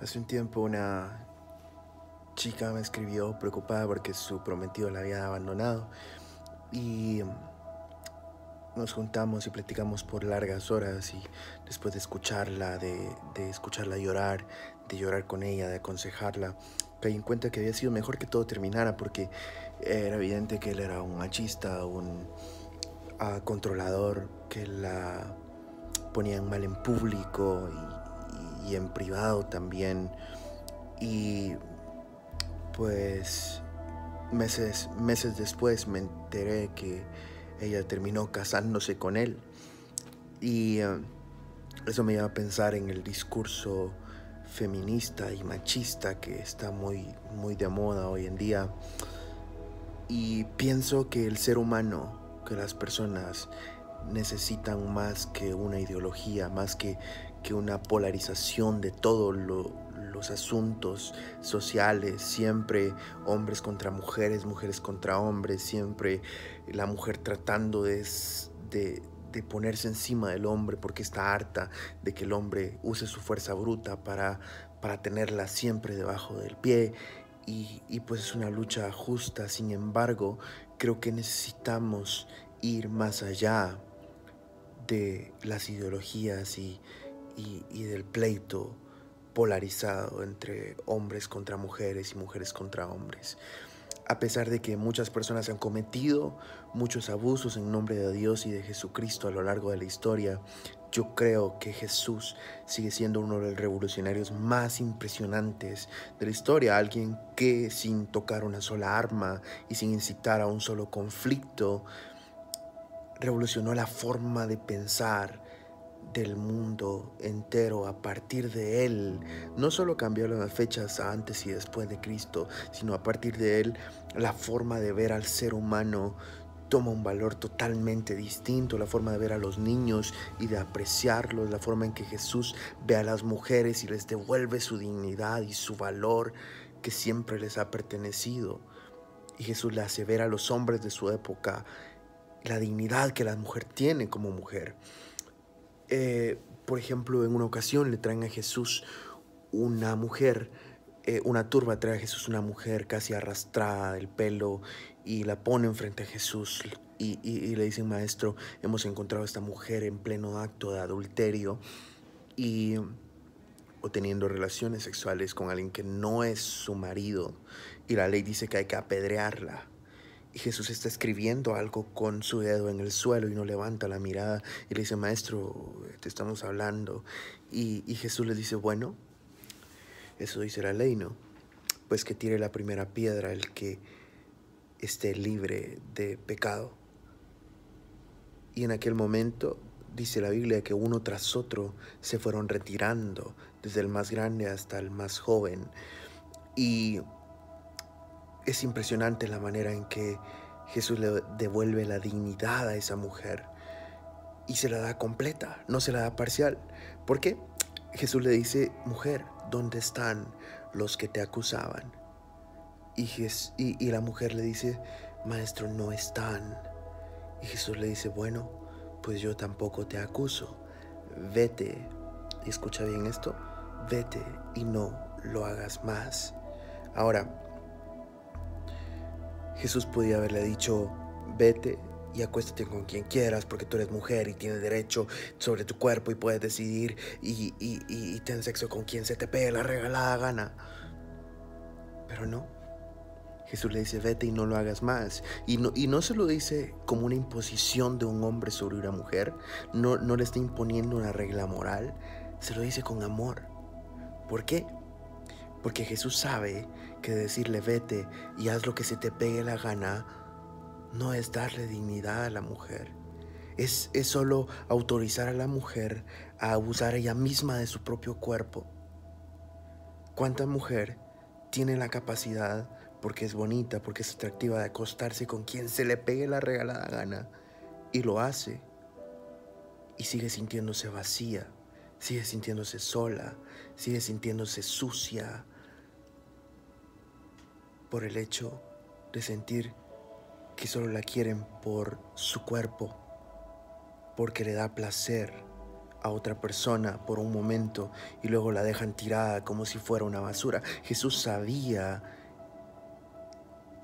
Hace un tiempo una chica me escribió preocupada porque su prometido la había abandonado y nos juntamos y platicamos por largas horas y después de escucharla, de, escucharla llorar, de llorar con ella, de aconsejarla, caí en cuenta que había sido mejor que todo terminara porque era evidente que él era un machista, un ah, controlador, que la ponían mal en público y y en privado también. Y pues meses, meses después me enteré que ella terminó casándose con él. Y eh, eso me lleva a pensar en el discurso feminista y machista que está muy, muy de moda hoy en día. Y pienso que el ser humano, que las personas necesitan más que una ideología, más que una polarización de todos los asuntos sociales, siempre hombres contra mujeres, mujeres contra hombres, siempre la mujer tratando de, de, ponerse encima del hombre porque está harta de que el hombre use su fuerza bruta para, para tenerla siempre debajo del pie. Y pues es una lucha justa, sin embargo, creo que necesitamos ir más allá de las ideologías y, y, del pleito polarizado entre hombres contra mujeres y mujeres contra hombres. A pesar de que muchas personas han cometido muchos abusos en nombre de Dios y de Jesucristo a lo largo de la historia, yo creo que Jesús sigue siendo uno de los revolucionarios más impresionantes de la historia. Alguien que sin tocar una sola arma y sin incitar a un solo conflicto, revolucionó la forma de pensar del mundo entero a partir de él. No solo cambió las fechas antes y después de Cristo, sino a partir de él la forma de ver al ser humano toma un valor totalmente distinto, la forma de ver a los niños y de apreciarlos, la forma en que Jesús ve a las mujeres y les devuelve su dignidad y su valor que siempre les ha pertenecido. Y Jesús le hace ver a los hombres de su época la dignidad que la mujer tiene como mujer. Eh, por ejemplo, en una ocasión le traen a Jesús una mujer, eh, una turba trae a Jesús una mujer casi arrastrada del pelo y la ponen frente a Jesús y, le dicen, maestro, hemos encontrado a esta mujer en pleno acto de adulterio y o teniendo relaciones sexuales con alguien que no es su marido y la ley dice que hay que apedrearla. Y Jesús está escribiendo algo con su dedo en el suelo y no levanta la mirada y le dice, maestro, te estamos hablando. Y, Jesús le dice, bueno, eso dice la ley, ¿no? Pues que tire la primera piedra el que esté libre de pecado. Y en aquel momento dice la Biblia que uno tras otro se fueron retirando, desde el más grande hasta el más joven. Y es impresionante la manera en que Jesús le devuelve la dignidad a esa mujer y se la da completa, no se la da parcial. ¿Por qué? Jesús le dice, mujer, ¿dónde están los que te acusaban? Y, y, la mujer le dice, maestro, no están. Y Jesús le dice, bueno, pues yo tampoco te acuso. Vete, escucha bien esto, vete y no lo hagas más. Ahora, Jesús podía haberle dicho, vete y acuéstate con quien quieras porque tú eres mujer y tienes derecho sobre tu cuerpo y puedes decidir y, y, y, ten sexo con quien se te pegue la regalada gana. Pero no. Jesús le dice, vete y no lo hagas más. Y no, y no se lo dice como una imposición de un hombre sobre una mujer, no, no le está imponiendo una regla moral, se lo dice con amor. ¿Por qué? Porque Jesús sabe que decirle vete y haz lo que se te pegue la gana no es darle dignidad a la mujer. Es, es solo autorizar a la mujer a abusar ella misma de su propio cuerpo. ¿Cuánta mujer tiene la capacidad, porque es bonita, porque es atractiva, de acostarse con quien se le pegue la regalada gana y lo hace? Y sigue sintiéndose vacía, sigue sintiéndose sola, sigue sintiéndose sucia por el hecho de sentir que solo la quieren por su cuerpo, porque le da placer a otra persona por un momento y luego la dejan tirada como si fuera una basura. Jesús sabía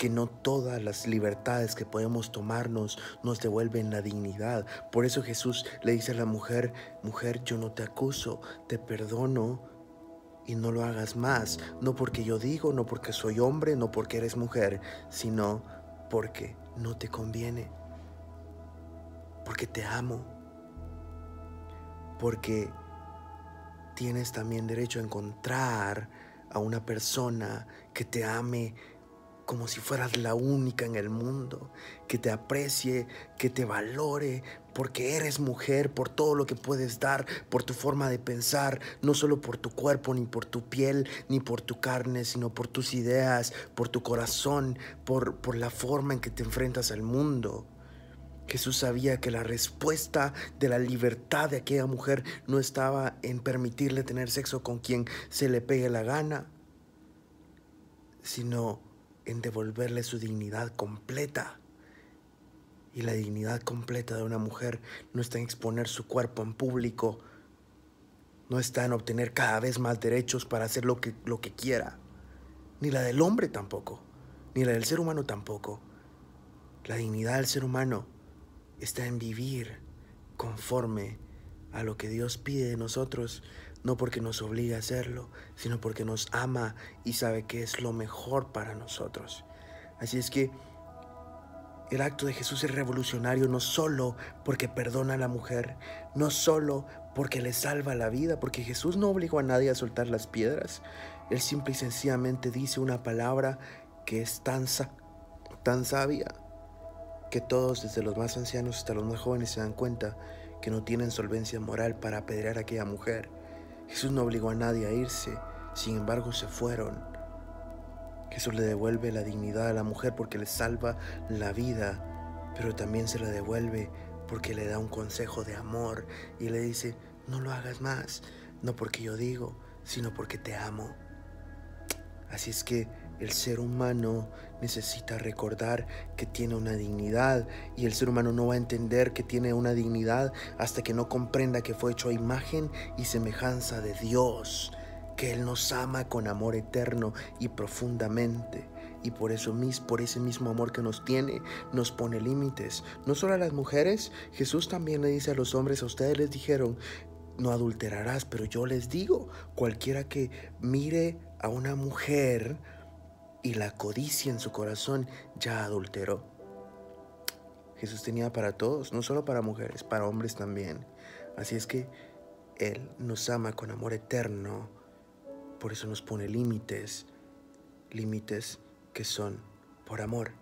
que no todas las libertades que podemos tomarnos nos devuelven la dignidad. Por eso Jesús le dice a la mujer, mujer, yo no te acuso, te perdono y no lo hagas más, no porque yo digo, no porque soy hombre, no porque eres mujer, sino porque no te conviene, porque te amo, porque tienes también derecho a encontrar a una persona que te ame como si fueras la única en el mundo, que te aprecie, que te valore, porque eres mujer, por todo lo que puedes dar, por tu forma de pensar, no solo por tu cuerpo, ni por tu piel, ni por tu carne, sino por tus ideas, por tu corazón, por, por la forma en que te enfrentas al mundo. Jesús sabía que la respuesta de la libertad de aquella mujer no estaba en permitirle tener sexo con quien se le pegue la gana, sino en devolverle su dignidad completa. Y la dignidad completa de una mujer no está en exponer su cuerpo en público, no está en obtener cada vez más derechos para hacer lo que, lo que quiera, ni la del hombre tampoco, ni la del ser humano tampoco. La dignidad del ser humano está en vivir conforme a lo que Dios pide de nosotros, no porque nos obliga a hacerlo, sino porque nos ama y sabe que es lo mejor para nosotros. Así es que el acto de Jesús es revolucionario no solo porque perdona a la mujer, no solo porque le salva la vida, porque Jesús no obligó a nadie a soltar las piedras. Él simple y sencillamente dice una palabra que es tan, tan sabia que todos, desde los más ancianos hasta los más jóvenes, se dan cuenta que no tienen solvencia moral para apedrear a aquella mujer. Jesús no obligó a nadie a irse, sin embargo se fueron. Jesús le devuelve la dignidad a la mujer porque le salva la vida, pero también se la devuelve porque le da un consejo de amor y le dice, no lo hagas más, no porque yo digo, sino porque te amo. Así es que el ser humano necesita recordar que tiene una dignidad y el ser humano no va a entender que tiene una dignidad hasta que no comprenda que fue hecho a imagen y semejanza de Dios, que Él nos ama con amor eterno y profundamente. Y por eso mismo, por ese mismo amor que nos tiene, nos pone límites. No solo a las mujeres, Jesús también le dice a los hombres, a ustedes les dijeron, no adulterarás, pero yo les digo, cualquiera que mire a una mujer, y la codicia en su corazón ya adulteró. Jesús tenía para todos, no solo para mujeres, para hombres también. Así es que Él nos ama con amor eterno, por eso nos pone límites, límites que son por amor.